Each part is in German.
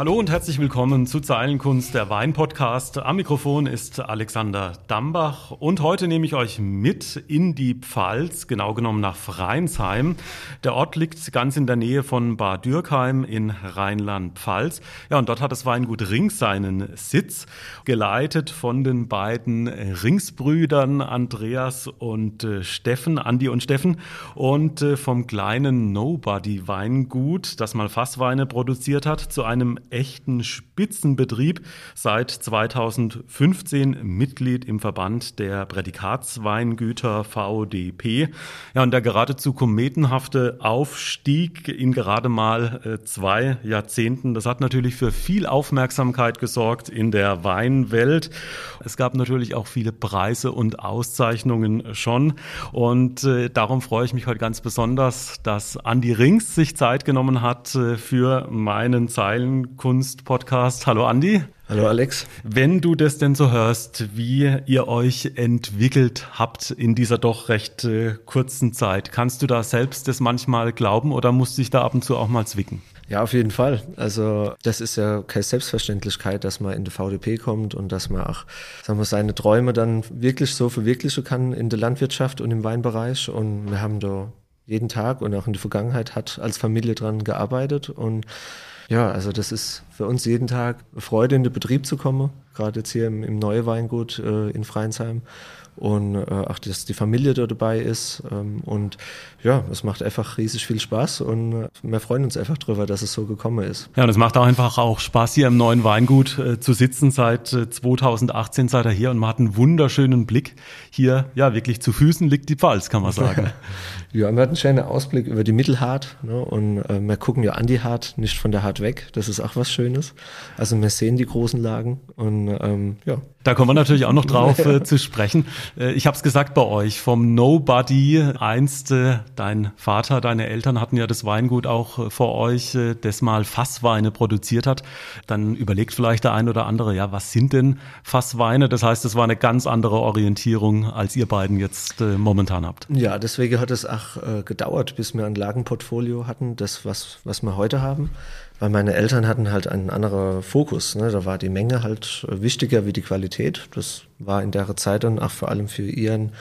Hallo und herzlich willkommen zu Zeilenkunst, der Wein-Podcast. Am Mikrofon ist Alexander Dambach und heute nehme ich euch mit in die Pfalz, genau genommen nach Freinsheim. Der Ort liegt ganz in der Nähe von Bad Dürkheim in Rheinland-Pfalz. Ja, und dort hat das Weingut Rings seinen Sitz, geleitet von den beiden Ringsbrüdern Andreas und äh, Steffen, Andi und Steffen und äh, vom kleinen Nobody Weingut, das mal Fassweine produziert hat, zu einem echten Spitzenbetrieb, seit 2015 Mitglied im Verband der Prädikatsweingüter VDP. Ja, und der geradezu kometenhafte Aufstieg in gerade mal äh, zwei Jahrzehnten, das hat natürlich für viel Aufmerksamkeit gesorgt in der Weinwelt. Es gab natürlich auch viele Preise und Auszeichnungen schon. Und äh, darum freue ich mich heute ganz besonders, dass Andi Rings sich Zeit genommen hat äh, für meinen Zeilen Kunst-Podcast. Hallo Andi. Hallo Alex. Wenn du das denn so hörst, wie ihr euch entwickelt habt in dieser doch recht äh, kurzen Zeit, kannst du da selbst das manchmal glauben oder musst du dich da ab und zu auch mal zwicken? Ja, auf jeden Fall. Also das ist ja keine Selbstverständlichkeit, dass man in die VDP kommt und dass man auch sagen wir, seine Träume dann wirklich so verwirklichen kann in der Landwirtschaft und im Weinbereich. Und wir haben da jeden Tag und auch in der Vergangenheit hat als Familie dran gearbeitet und ja, also das ist für uns jeden Tag Freude, in den Betrieb zu kommen, gerade jetzt hier im, im Neue Weingut äh, in Freinsheim und äh, auch, dass die Familie da dabei ist. Ähm, und ja, es macht einfach riesig viel Spaß und äh, wir freuen uns einfach drüber, dass es so gekommen ist. Ja, und es macht auch einfach auch Spaß, hier im neuen Weingut äh, zu sitzen. Seit äh, 2018 seid ihr hier und man hat einen wunderschönen Blick. Hier, ja, wirklich zu Füßen liegt die Pfalz, kann man sagen. ja, wir hatten einen schönen Ausblick über die Mittelhart ne, und äh, wir gucken ja an die Hart, nicht von der Hart weg. Das ist auch was Schönes. Also wir sehen die großen Lagen und ähm, ja. Da kommen wir natürlich auch noch drauf äh, zu sprechen. Äh, ich habe es gesagt bei euch, vom Nobody einst, äh, dein Vater, deine Eltern hatten ja das Weingut auch äh, vor euch, äh, das mal Fassweine produziert hat. Dann überlegt vielleicht der ein oder andere, ja, was sind denn Fassweine? Das heißt, es war eine ganz andere Orientierung, als ihr beiden jetzt äh, momentan habt. Ja, deswegen hat es auch gedauert, bis wir ein Lagenportfolio hatten, das, was, was wir heute haben weil meine Eltern hatten halt einen anderen Fokus. Ne? Da war die Menge halt wichtiger wie die Qualität. Das war in der Zeit dann auch vor allem für ihren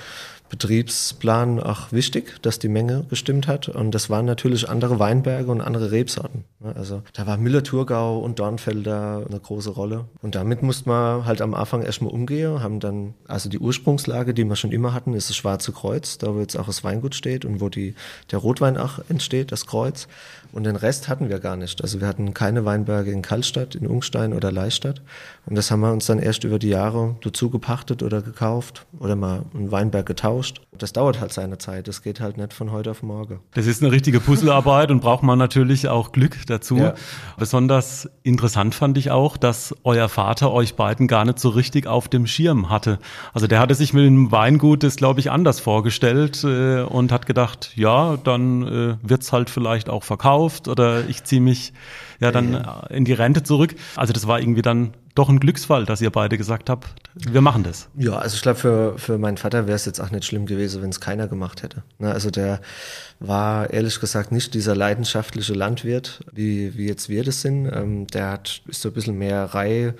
Betriebsplan auch wichtig, dass die Menge gestimmt hat. Und das waren natürlich andere Weinberge und andere Rebsorten. Ne? Also da war Müller-Thurgau und Dornfelder eine große Rolle. Und damit musste man halt am Anfang erstmal umgehen, haben dann, also die Ursprungslage, die wir schon immer hatten, ist das Schwarze Kreuz, da wo jetzt auch das Weingut steht und wo die, der Rotwein auch entsteht, das Kreuz. Und den Rest hatten wir gar nicht. Also wir hatten keine Weinberge in Kallstadt, in Ungstein oder Leistadt. Und das haben wir uns dann erst über die Jahre dazu gepachtet oder gekauft oder mal einen Weinberg getauscht. Das dauert halt seine Zeit. Das geht halt nicht von heute auf morgen. Das ist eine richtige Puzzlearbeit und braucht man natürlich auch Glück dazu. Ja. Besonders interessant fand ich auch, dass euer Vater euch beiden gar nicht so richtig auf dem Schirm hatte. Also der hatte sich mit dem Weingut das, glaube ich, anders vorgestellt äh, und hat gedacht, ja, dann äh, wird's halt vielleicht auch verkauft verkauft oder ich ziehe mich ja dann ja. in die Rente zurück. Also das war irgendwie dann doch ein Glücksfall, dass ihr beide gesagt habt, wir machen das. Ja, also ich glaube, für, für meinen Vater wäre es jetzt auch nicht schlimm gewesen, wenn es keiner gemacht hätte. Ne, also der war ehrlich gesagt nicht dieser leidenschaftliche Landwirt, wie, wie jetzt wir das sind. Ähm, der hat, ist so ein bisschen mehr Reihe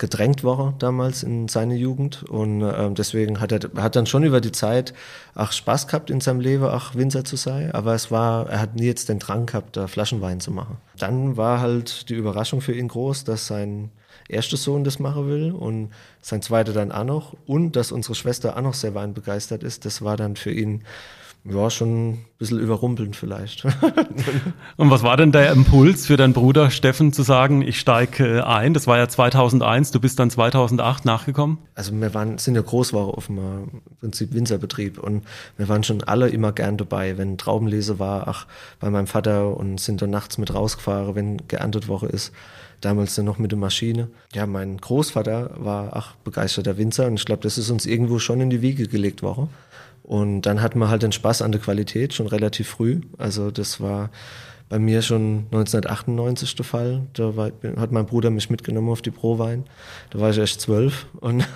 gedrängt worden damals in seiner Jugend. Und ähm, deswegen hat er hat dann schon über die Zeit auch Spaß gehabt in seinem Leben, auch Winzer zu sein, aber es war, er hat nie jetzt den Drang gehabt, da Flaschenwein zu machen. Dann war halt die Überraschung für ihn groß, dass sein erster Sohn das machen will und sein zweiter dann auch noch. Und dass unsere Schwester auch noch sehr weinbegeistert ist, das war dann für ihn ja, schon ein bisschen überrumpelnd vielleicht. Und was war denn der Impuls für deinen Bruder Steffen zu sagen, ich steige äh, ein? Das war ja 2001, du bist dann 2008 nachgekommen? Also wir waren, sind ja Großware auf dem äh, Prinzip Winzerbetrieb und wir waren schon alle immer gern dabei, wenn Traubenlese war, ach, bei meinem Vater und sind dann nachts mit rausgefahren, wenn geerntet Woche ist. Damals dann noch mit der Maschine. Ja, mein Großvater war ach begeisterter Winzer und ich glaube, das ist uns irgendwo schon in die Wiege gelegt worden. Und dann hatten wir halt den Spaß an der Qualität schon relativ früh. Also das war bei mir schon 1998 der Fall. Da war, hat mein Bruder mich mitgenommen auf die Prowein. Da war ich erst zwölf und,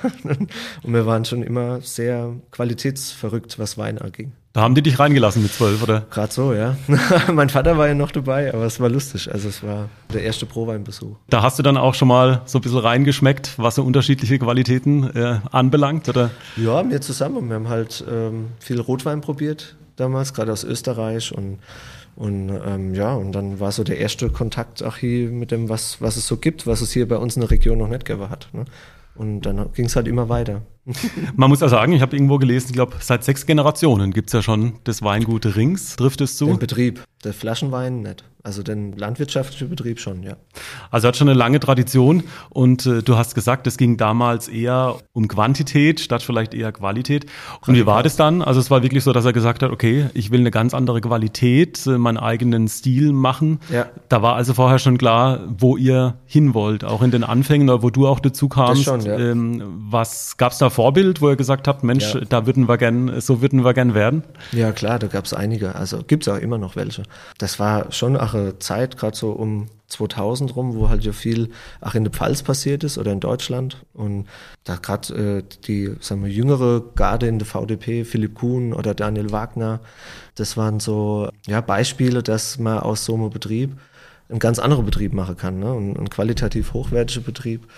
und wir waren schon immer sehr qualitätsverrückt, was Wein anging. Da haben die dich reingelassen mit zwölf, oder? Gerade so, ja. mein Vater war ja noch dabei, aber es war lustig. Also es war der erste Pro-Weinbesuch. Da hast du dann auch schon mal so ein bisschen reingeschmeckt, was so unterschiedliche Qualitäten äh, anbelangt, oder? Ja, wir zusammen. Wir haben halt ähm, viel Rotwein probiert damals, gerade aus Österreich und und ähm, ja, und dann war so der erste Kontakt auch hier mit dem, was, was es so gibt, was es hier bei uns in der Region noch nicht gegeben hat. Ne? Und dann ging es halt immer weiter. Man muss ja sagen, ich habe irgendwo gelesen, ich glaube, seit sechs Generationen gibt es ja schon das Weingut Rings. Trifft es zu? Den Betrieb. Der Flaschenwein nicht. Also den landwirtschaftlichen Betrieb schon, ja. Also hat schon eine lange Tradition und äh, du hast gesagt, es ging damals eher um Quantität statt vielleicht eher Qualität. Und wie war das dann? Also es war wirklich so, dass er gesagt hat, okay, ich will eine ganz andere Qualität, äh, meinen eigenen Stil machen. Ja. Da war also vorher schon klar, wo ihr hin wollt, auch in den Anfängen, wo du auch dazu kamst. Das schon, ja. ähm, was gab es da Vorbild, wo ihr gesagt habt, Mensch, ja. da würden wir gern, so würden wir gern werden? Ja klar, da gab es einige. Also gibt es auch immer noch welche. Das war schon auch eine Zeit, gerade so um 2000 rum, wo halt ja viel auch in der Pfalz passiert ist oder in Deutschland. Und da gerade äh, die, sagen wir, jüngere Garde in der VDP, Philipp Kuhn oder Daniel Wagner, das waren so ja, Beispiele, dass man aus so einem Betrieb einen ganz anderen Betrieb machen kann. Ne? Und ein qualitativ hochwertiger Betrieb,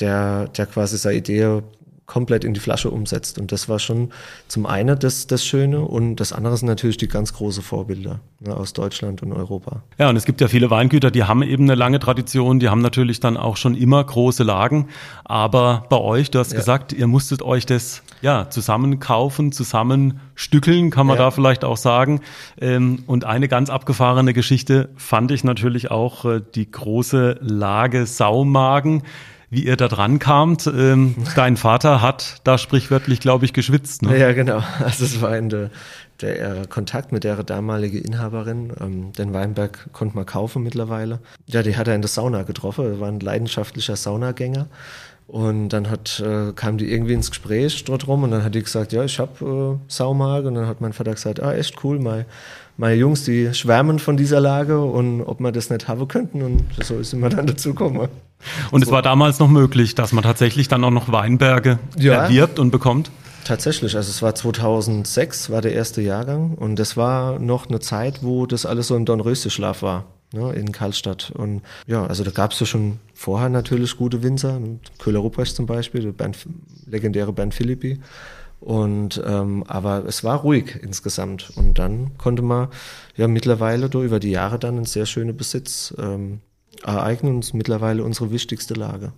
der, der quasi seine Idee komplett in die Flasche umsetzt. Und das war schon zum einen das, das Schöne und das andere sind natürlich die ganz großen Vorbilder ne, aus Deutschland und Europa. Ja, und es gibt ja viele Weingüter, die haben eben eine lange Tradition, die haben natürlich dann auch schon immer große Lagen. Aber bei euch, du hast ja. gesagt, ihr musstet euch das ja zusammen kaufen, zusammen stückeln, kann man ja. da vielleicht auch sagen. Ähm, und eine ganz abgefahrene Geschichte fand ich natürlich auch äh, die große Lage Saumagen wie ihr da dran kamt. Ähm, dein Vater hat da sprichwörtlich, glaube ich, geschwitzt. Ne? Ja, genau. Also es war in der, der äh, Kontakt mit der damaligen Inhaberin. Ähm, den Weinberg konnte man kaufen mittlerweile. Ja, die hat er in der Sauna getroffen. Er war ein leidenschaftlicher Saunagänger. Und dann hat, äh, kam die irgendwie ins Gespräch dort rum und dann hat die gesagt, ja, ich habe äh, Saumage. Und dann hat mein Vater gesagt, ah, echt cool, mein meine Jungs, die schwärmen von dieser Lage und ob wir das nicht haben könnten. Und so ist immer dann dazu gekommen. Und so. es war damals noch möglich, dass man tatsächlich dann auch noch Weinberge ja, erwirbt und bekommt? Tatsächlich, also es war 2006, war der erste Jahrgang und das war noch eine Zeit, wo das alles so im Dornröscheschlaf war ne, in Karlstadt. Und ja, also da gab es ja schon vorher natürlich gute Winzer, Köhler Rupprecht zum Beispiel, der Band, legendäre Band Philippi. Und ähm, aber es war ruhig insgesamt. Und dann konnte man ja mittlerweile über die Jahre dann einen sehr schönen Besitz ähm, ereignen und mittlerweile unsere wichtigste Lage.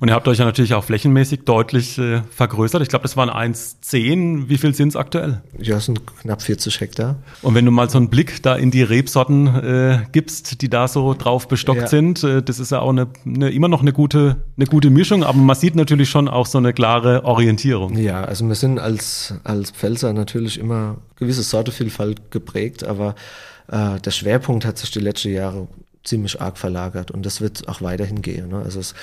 Und ihr habt euch ja natürlich auch flächenmäßig deutlich äh, vergrößert. Ich glaube, das waren 1,10. Wie viel sind es aktuell? Ja, es sind knapp 40 Hektar. Und wenn du mal so einen Blick da in die Rebsorten äh, gibst, die da so drauf bestockt ja. sind, äh, das ist ja auch eine, eine, immer noch eine gute, eine gute Mischung, aber man sieht natürlich schon auch so eine klare Orientierung. Ja, also wir sind als, als Pfälzer natürlich immer gewisse Sortevielfalt geprägt, aber äh, der Schwerpunkt hat sich die letzten Jahre ziemlich arg verlagert und das wird auch weiterhin gehen. Ne? Also es,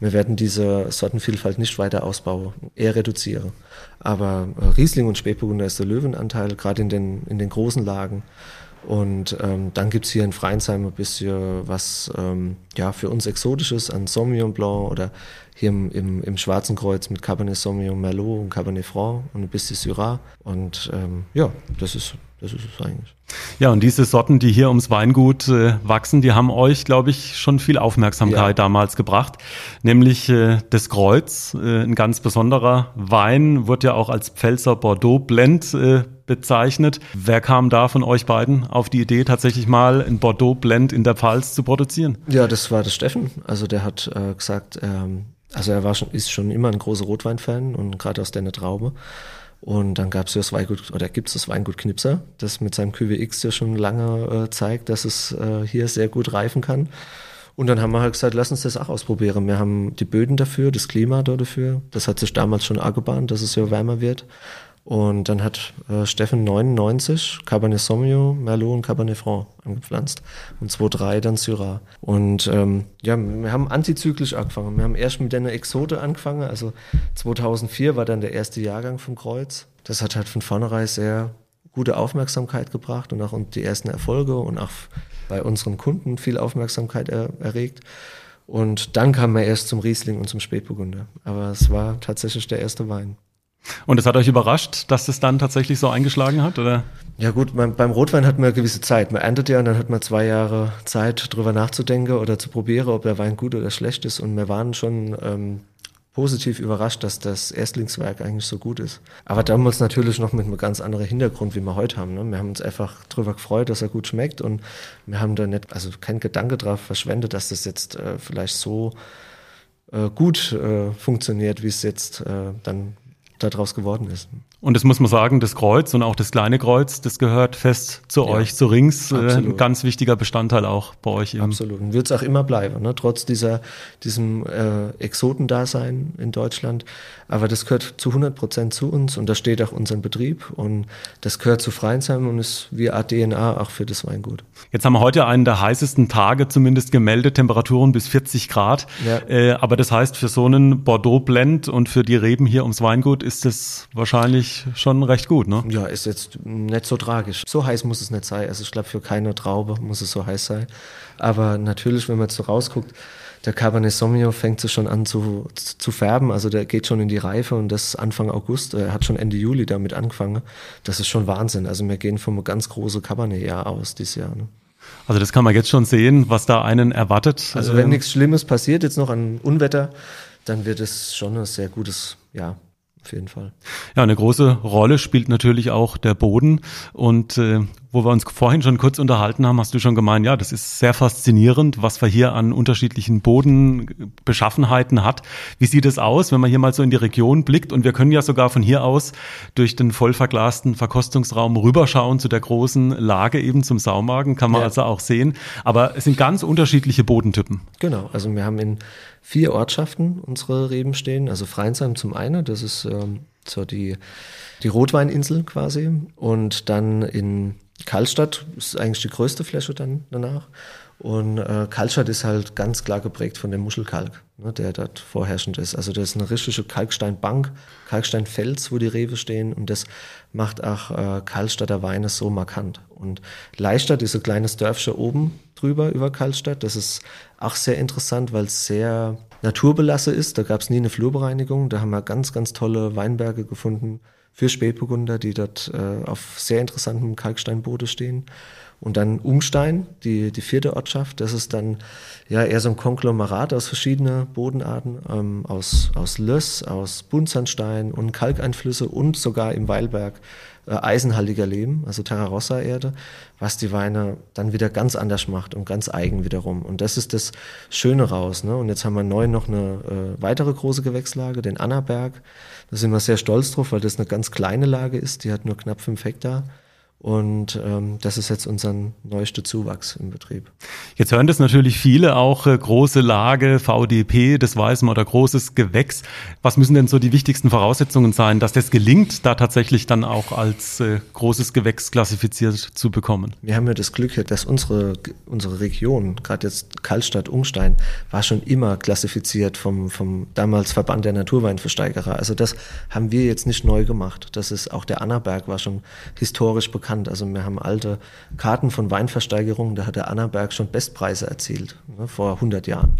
wir werden diese Sortenvielfalt nicht weiter ausbauen, eher reduzieren. Aber äh, Riesling und Spätburgunder ist der Löwenanteil, gerade in den, in den großen Lagen. Und ähm, dann gibt's hier in Freinsheim ein bisschen was ähm, ja, für uns Exotisches an Sauvignon Blanc oder hier im, im, im Schwarzen Kreuz mit Cabernet Sauvignon Merlot und Cabernet Franc und ein bisschen Syrah. Und ähm, ja, das ist, das ist es eigentlich. Ja, und diese Sorten, die hier ums Weingut äh, wachsen, die haben euch, glaube ich, schon viel Aufmerksamkeit ja. damals gebracht. Nämlich äh, das Kreuz, äh, ein ganz besonderer Wein, wird ja auch als Pfälzer Bordeaux Blend äh, bezeichnet. Wer kam da von euch beiden auf die Idee, tatsächlich mal ein Bordeaux Blend in der Pfalz zu produzieren? Ja, das war das Steffen. Also der hat äh, gesagt, ähm, also er war schon, ist schon immer ein großer Rotweinfan und gerade aus der Traube. Und dann gab es ja das Weingut, oder gibt es das Weingut Knipser, das mit seinem QWX ja schon lange äh, zeigt, dass es äh, hier sehr gut reifen kann. Und dann haben wir halt gesagt, lass uns das auch ausprobieren. Wir haben die Böden dafür, das Klima dafür. Das hat sich damals schon angebahnt, dass es ja wärmer wird. Und dann hat äh, Steffen 99 Cabernet Sauvignon, Merlot und Cabernet Franc angepflanzt. Und 2,3 dann Syrah. Und ähm, ja, wir haben antizyklisch angefangen. Wir haben erst mit einer Exote angefangen. Also 2004 war dann der erste Jahrgang vom Kreuz. Das hat halt von vornherein sehr gute Aufmerksamkeit gebracht und auch die ersten Erfolge und auch bei unseren Kunden viel Aufmerksamkeit er, erregt. Und dann kam er erst zum Riesling und zum Spätburgunder. Aber es war tatsächlich der erste Wein. Und es hat euch überrascht, dass das dann tatsächlich so eingeschlagen hat, oder? Ja gut, beim, beim Rotwein hat man eine gewisse Zeit. Man erntet ja und dann hat man zwei Jahre Zeit, drüber nachzudenken oder zu probieren, ob der Wein gut oder schlecht ist. Und wir waren schon ähm, positiv überrascht, dass das Erstlingswerk eigentlich so gut ist. Aber damals natürlich noch mit einem ganz anderen Hintergrund, wie wir heute haben. Ne? Wir haben uns einfach darüber gefreut, dass er gut schmeckt und wir haben da nicht, also kein Gedanke drauf verschwendet, dass das jetzt äh, vielleicht so äh, gut äh, funktioniert, wie es jetzt äh, dann daraus geworden ist. Und das muss man sagen, das Kreuz und auch das kleine Kreuz, das gehört fest zu ja, euch, zu Rings. Äh, absolut. Ein ganz wichtiger Bestandteil auch bei euch. Eben. Absolut. Und wird es auch immer bleiben, ne? trotz dieser, diesem äh, Exotendasein in Deutschland. Aber das gehört zu 100 Prozent zu uns und da steht auch unser Betrieb und das gehört zu Freinsheim und ist wie Art DNA auch für das Weingut. Jetzt haben wir heute einen der heißesten Tage zumindest gemeldet, Temperaturen bis 40 Grad. Ja. Äh, aber das heißt, für so einen Bordeaux-Blend und für die Reben hier ums Weingut ist das wahrscheinlich schon recht gut, ne? Ja, ist jetzt nicht so tragisch. So heiß muss es nicht sein. Also ich glaube, für keine Traube muss es so heiß sein. Aber natürlich, wenn man jetzt so rausguckt, der Cabernet Sauvignon fängt so schon an zu, zu färben, also der geht schon in die Reife und das Anfang August, er hat schon Ende Juli damit angefangen. Das ist schon Wahnsinn. Also wir gehen vom ganz großen Cabernet-Jahr aus dieses Jahr. Ne? Also das kann man jetzt schon sehen, was da einen erwartet. Also wenn ähm, nichts Schlimmes passiert, jetzt noch an Unwetter, dann wird es schon ein sehr gutes Jahr auf jeden Fall. Ja, eine große Rolle spielt natürlich auch der Boden. Und äh, wo wir uns vorhin schon kurz unterhalten haben, hast du schon gemeint, ja, das ist sehr faszinierend, was wir hier an unterschiedlichen Bodenbeschaffenheiten hat. Wie sieht es aus, wenn man hier mal so in die Region blickt? Und wir können ja sogar von hier aus durch den voll verglasten Verkostungsraum rüberschauen zu der großen Lage eben zum Saumagen, kann man ja. also auch sehen. Aber es sind ganz unterschiedliche Bodentypen. Genau, also wir haben in vier Ortschaften unsere Reben stehen. Also Freinsheim zum einen, das ist ähm, so die, die Rotweininsel quasi. Und dann in Karlstadt ist eigentlich die größte Fläche dann danach. Und äh, Kalkstadt ist halt ganz klar geprägt von dem Muschelkalk, ne, der dort vorherrschend ist. Also das ist eine richtige Kalksteinbank, Kalksteinfels, wo die Rewe stehen und das macht auch äh, Kalkstadter Weine so markant. Und Leistadt ist ein kleines Dörfchen oben drüber über Kalkstadt. Das ist auch sehr interessant, weil es sehr naturbelassen ist. Da gab es nie eine Flurbereinigung. Da haben wir ganz, ganz tolle Weinberge gefunden für Spätburgunder, die dort äh, auf sehr interessantem Kalksteinboden stehen. Und dann Umstein, die, die vierte Ortschaft, das ist dann ja eher so ein Konglomerat aus verschiedenen Bodenarten, ähm, aus, aus Löss, aus Buntsandstein und Kalkeinflüsse und sogar im Weilberg äh, eisenhaltiger Lehm, also Terrarossa-Erde, was die Weine dann wieder ganz anders macht und ganz eigen wiederum. Und das ist das Schöne raus. Ne? Und jetzt haben wir neu noch eine äh, weitere große Gewächslage, den Annaberg. Da sind wir sehr stolz drauf, weil das eine ganz kleine Lage ist, die hat nur knapp fünf Hektar. Und ähm, das ist jetzt unser neuester Zuwachs im Betrieb. Jetzt hören das natürlich viele auch äh, große Lage, VDP, das weiß man, oder großes Gewächs. Was müssen denn so die wichtigsten Voraussetzungen sein, dass das gelingt, da tatsächlich dann auch als äh, großes Gewächs klassifiziert zu bekommen? Wir haben ja das Glück, dass unsere, unsere Region, gerade jetzt Karlstadt, Ungstein, war schon immer klassifiziert vom, vom damals Verband der Naturweinversteigerer. Also das haben wir jetzt nicht neu gemacht. Das ist auch der Annaberg war schon historisch bekannt bekannt. Also wir haben alte Karten von Weinversteigerungen, da hat der Annaberg schon Bestpreise erzielt, ne, vor 100 Jahren.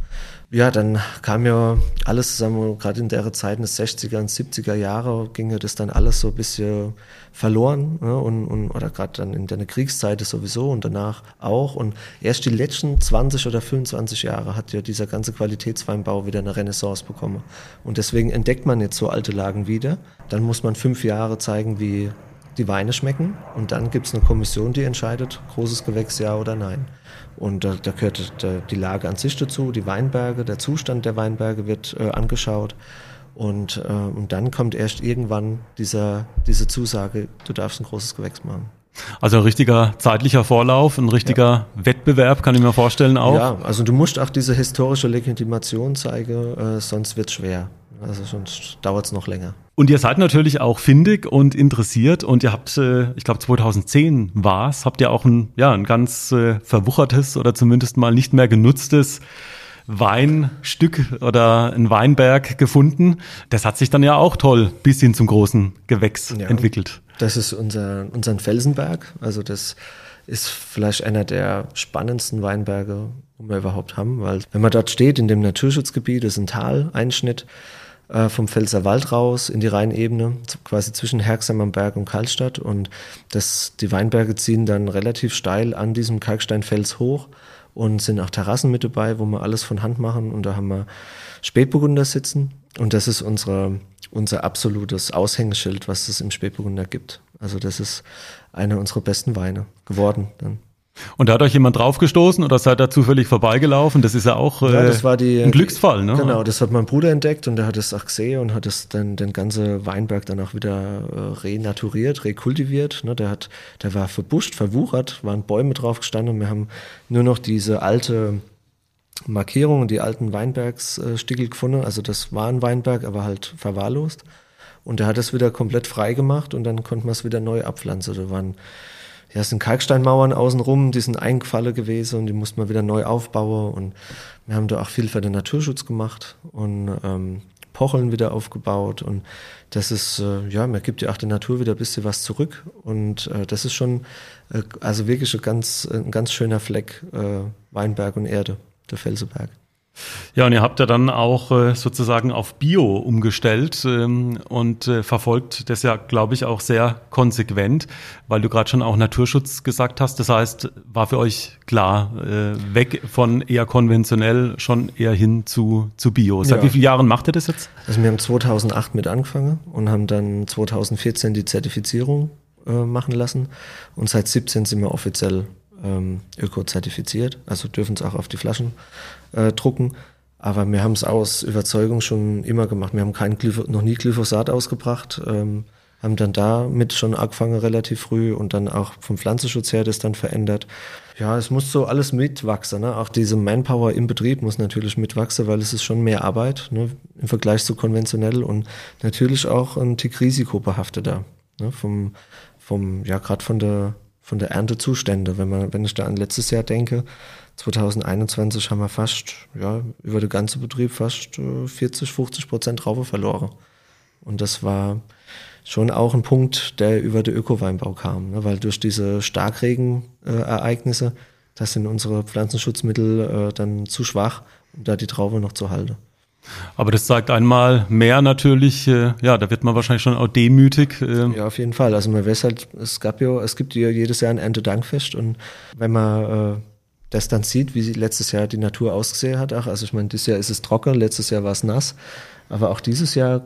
Ja, dann kam ja alles zusammen, gerade in der Zeit, den 60er und 70er Jahre, ging ja das dann alles so ein bisschen verloren. Ne, und, und, oder gerade dann in der Kriegszeit sowieso und danach auch. Und erst die letzten 20 oder 25 Jahre hat ja dieser ganze Qualitätsweinbau wieder eine Renaissance bekommen. Und deswegen entdeckt man jetzt so alte Lagen wieder. Dann muss man fünf Jahre zeigen, wie die Weine schmecken und dann gibt es eine Kommission, die entscheidet, großes Gewächs ja oder nein. Und da, da gehört die Lage an sich dazu, die Weinberge, der Zustand der Weinberge wird äh, angeschaut. Und, äh, und dann kommt erst irgendwann dieser, diese Zusage, du darfst ein großes Gewächs machen. Also ein richtiger zeitlicher Vorlauf, ein richtiger ja. Wettbewerb, kann ich mir vorstellen auch. Ja, also du musst auch diese historische Legitimation zeigen, äh, sonst wird es schwer. Also sonst dauert es noch länger. Und ihr seid natürlich auch findig und interessiert und ihr habt, äh, ich glaube 2010 war es, habt ihr auch ein, ja, ein ganz äh, verwuchertes oder zumindest mal nicht mehr genutztes Weinstück oder ein Weinberg gefunden. Das hat sich dann ja auch toll bis hin zum großen Gewächs ja, entwickelt. Das ist unser, unser Felsenberg. Also das ist vielleicht einer der spannendsten Weinberge, die wir überhaupt haben, weil wenn man dort steht in dem Naturschutzgebiet, ist ein Taleinschnitt, vom Pfälzer Wald raus in die Rheinebene, quasi zwischen Herxheim am Berg und Karlstadt. Und das, die Weinberge ziehen dann relativ steil an diesem Kalksteinfels hoch und sind auch Terrassen mit dabei, wo wir alles von Hand machen. Und da haben wir Spätburgunder sitzen. Und das ist unsere, unser absolutes Aushängeschild, was es im Spätburgunder gibt. Also das ist einer unserer besten Weine geworden dann. Und da hat euch jemand draufgestoßen oder seid ihr zufällig vorbeigelaufen? Das ist ja auch äh, ja, das war die, ein Glücksfall, ne? Genau, das hat mein Bruder entdeckt und der hat es auch gesehen und hat es dann den ganzen Weinberg dann auch wieder äh, renaturiert, rekultiviert. Ne? Der hat, der war verbuscht, verwuchert, waren Bäume drauf gestanden und wir haben nur noch diese alte Markierung, die alten Weinbergsstickel gefunden. Also das war ein Weinberg, aber halt verwahrlost. Und der hat es wieder komplett frei gemacht und dann konnten wir es wieder neu abpflanzen. Da waren ja, es sind Kalksteinmauern außenrum, die sind eingefallen gewesen und die mussten wir wieder neu aufbauen. Und wir haben da auch viel für den Naturschutz gemacht und ähm, Pocheln wieder aufgebaut. Und das ist, äh, ja, man gibt ja auch der Natur wieder ein bisschen was zurück. Und äh, das ist schon, äh, also wirklich ein ganz, ein ganz schöner Fleck, äh, Weinberg und Erde, der Felseberg. Ja, und ihr habt ja dann auch äh, sozusagen auf Bio umgestellt ähm, und äh, verfolgt das ja, glaube ich, auch sehr konsequent, weil du gerade schon auch Naturschutz gesagt hast. Das heißt, war für euch klar, äh, weg von eher konventionell schon eher hin zu, zu Bio. Seit ja. wie vielen Jahren macht ihr das jetzt? Also wir haben 2008 mit angefangen und haben dann 2014 die Zertifizierung äh, machen lassen und seit 17 sind wir offiziell ähm, öko-zertifiziert, also dürfen es auch auf die Flaschen äh, drucken. Aber wir haben es aus Überzeugung schon immer gemacht. Wir haben kein Glyph noch nie Glyphosat ausgebracht, ähm, haben dann damit schon angefangen relativ früh und dann auch vom Pflanzenschutz her das dann verändert. Ja, es muss so alles mitwachsen. Ne? Auch diese Manpower im Betrieb muss natürlich mitwachsen, weil es ist schon mehr Arbeit ne? im Vergleich zu konventionell und natürlich auch ein Tick risikobehafteter. Ne? Vom, vom, ja, gerade von der von der Erntezustände. Wenn man, wenn ich da an letztes Jahr denke, 2021 haben wir fast, ja, über den ganzen Betrieb fast 40, äh, 50 Prozent Raufe verloren. Und das war schon auch ein Punkt, der über den Ökoweinbau kam, ne? weil durch diese Starkregenereignisse, äh, das sind unsere Pflanzenschutzmittel äh, dann zu schwach, um da die Traube noch zu halten. Aber das zeigt einmal mehr natürlich, äh, ja, da wird man wahrscheinlich schon auch demütig. Äh. Ja, auf jeden Fall. Also man weiß halt, es gab ja, es gibt ja jedes Jahr ein Erntedankfest und wenn man äh, das dann sieht, wie letztes Jahr die Natur ausgesehen hat, ach, also ich meine, dieses Jahr ist es trocken, letztes Jahr war es nass, aber auch dieses Jahr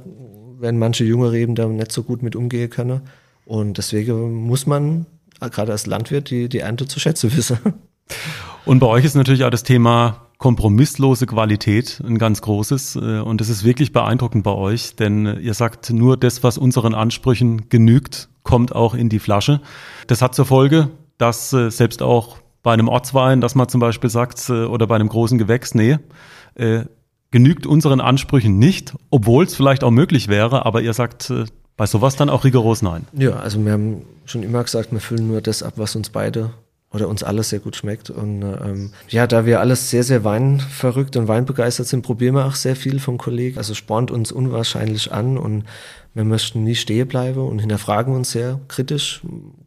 werden manche junge Reben da nicht so gut mit umgehen können und deswegen muss man gerade als Landwirt die, die Ernte zu schätzen wissen. Und bei euch ist natürlich auch das Thema kompromisslose Qualität ein ganz großes. Äh, und es ist wirklich beeindruckend bei euch, denn ihr sagt, nur das, was unseren Ansprüchen genügt, kommt auch in die Flasche. Das hat zur Folge, dass äh, selbst auch bei einem Ortswein, dass man zum Beispiel sagt, äh, oder bei einem großen Gewächs, nee, genügt unseren Ansprüchen nicht, obwohl es vielleicht auch möglich wäre, aber ihr sagt bei sowas dann auch rigoros nein. Ja, also wir haben schon immer gesagt, wir füllen nur das ab, was uns beide oder uns alles sehr gut schmeckt. Und ähm, ja, da wir alles sehr, sehr weinverrückt und weinbegeistert sind, probieren wir auch sehr viel vom Kollegen. Also spornt uns unwahrscheinlich an und wir möchten nie stehen bleiben und hinterfragen uns sehr kritisch.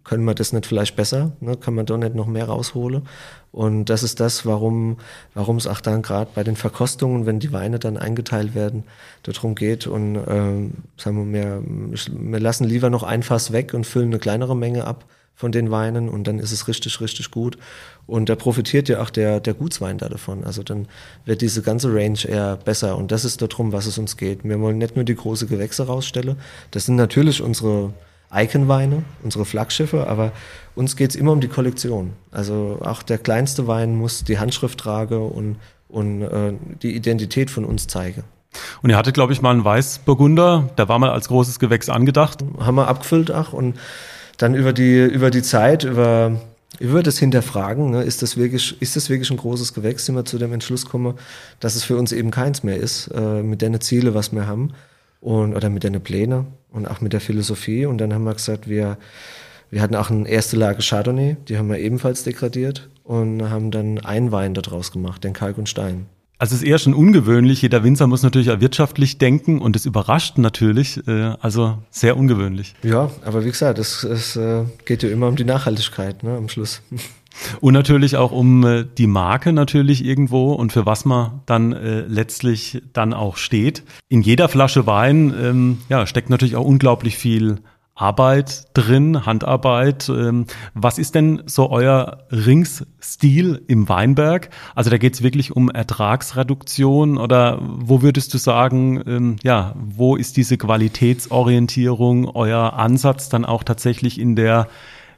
Können wir das nicht vielleicht besser? Ne? Kann man da nicht noch mehr rausholen? Und das ist das, warum, warum es auch dann gerade bei den Verkostungen, wenn die Weine dann eingeteilt werden, darum geht. Und ähm, sagen wir, wir, wir lassen lieber noch ein Fass weg und füllen eine kleinere Menge ab von den Weinen und dann ist es richtig, richtig gut. Und da profitiert ja auch der, der Gutswein da davon. Also dann wird diese ganze Range eher besser und das ist darum, was es uns geht. Wir wollen nicht nur die große Gewächse rausstellen. Das sind natürlich unsere Icon-Weine, unsere Flaggschiffe, aber uns geht es immer um die Kollektion. Also auch der kleinste Wein muss die Handschrift tragen und, und äh, die Identität von uns zeigen. Und ihr hattet, glaube ich, mal einen Weißburgunder, der war mal als großes Gewächs angedacht. Haben wir abgefüllt, ach, und dann über die, über die Zeit, über, über das Hinterfragen, ne, ist, das wirklich, ist das wirklich ein großes Gewächs, sind wir zu dem Entschluss gekommen, dass es für uns eben keins mehr ist, äh, mit den Ziele, was wir haben, und, oder mit den Pläne und auch mit der Philosophie. Und dann haben wir gesagt, wir, wir hatten auch eine erste Lage Chardonnay, die haben wir ebenfalls degradiert und haben dann einen Wein daraus gemacht, den Kalk und Stein. Also es ist eher schon ungewöhnlich. Jeder Winzer muss natürlich auch wirtschaftlich denken und es überrascht natürlich. Äh, also sehr ungewöhnlich. Ja, aber wie gesagt, es, es äh, geht ja immer um die Nachhaltigkeit ne, am Schluss. Und natürlich auch um äh, die Marke natürlich irgendwo und für was man dann äh, letztlich dann auch steht. In jeder Flasche Wein ähm, ja, steckt natürlich auch unglaublich viel Arbeit drin, Handarbeit. Ähm, was ist denn so euer Ringsstil im Weinberg? Also da geht es wirklich um Ertragsreduktion oder wo würdest du sagen, ähm, ja, wo ist diese Qualitätsorientierung, euer Ansatz dann auch tatsächlich in der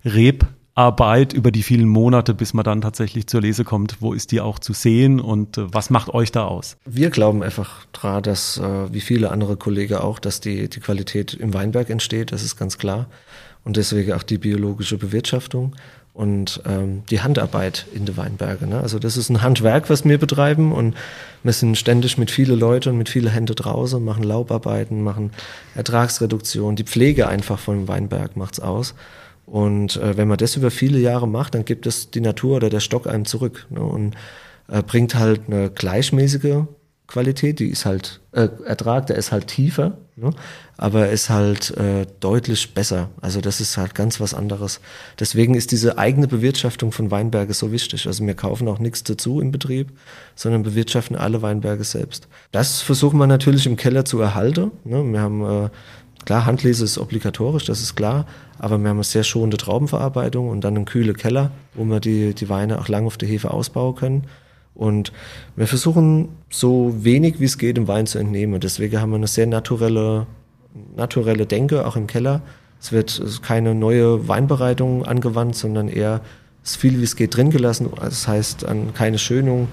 Reb Arbeit über die vielen Monate, bis man dann tatsächlich zur Lese kommt, wo ist die auch zu sehen und äh, was macht euch da aus? Wir glauben einfach dran, dass, äh, wie viele andere Kollegen auch, dass die, die Qualität im Weinberg entsteht, das ist ganz klar. Und deswegen auch die biologische Bewirtschaftung und ähm, die Handarbeit in den Weinbergen. Ne? Also das ist ein Handwerk, was wir betreiben und wir sind ständig mit vielen Leuten und mit vielen Händen draußen, machen Laubarbeiten, machen Ertragsreduktion, die Pflege einfach vom Weinberg macht's aus. Und äh, wenn man das über viele Jahre macht, dann gibt es die Natur oder der Stock einem zurück ne? und äh, bringt halt eine gleichmäßige Qualität, die ist halt, äh, Ertrag, der ist halt tiefer, ne? aber ist halt äh, deutlich besser. Also das ist halt ganz was anderes. Deswegen ist diese eigene Bewirtschaftung von Weinberge so wichtig. Also wir kaufen auch nichts dazu im Betrieb, sondern bewirtschaften alle Weinberge selbst. Das versuchen wir natürlich im Keller zu erhalten. Ne? Wir haben äh, Klar, Handlese ist obligatorisch, das ist klar, aber wir haben eine sehr schonende Traubenverarbeitung und dann einen kühlen Keller, wo wir die, die Weine auch lang auf der Hefe ausbauen können. Und wir versuchen so wenig wie es geht im Wein zu entnehmen. Deswegen haben wir eine sehr naturelle, naturelle Denke auch im Keller. Es wird keine neue Weinbereitung angewandt, sondern eher es viel wie es geht drin gelassen. Das heißt, an keine Schönung,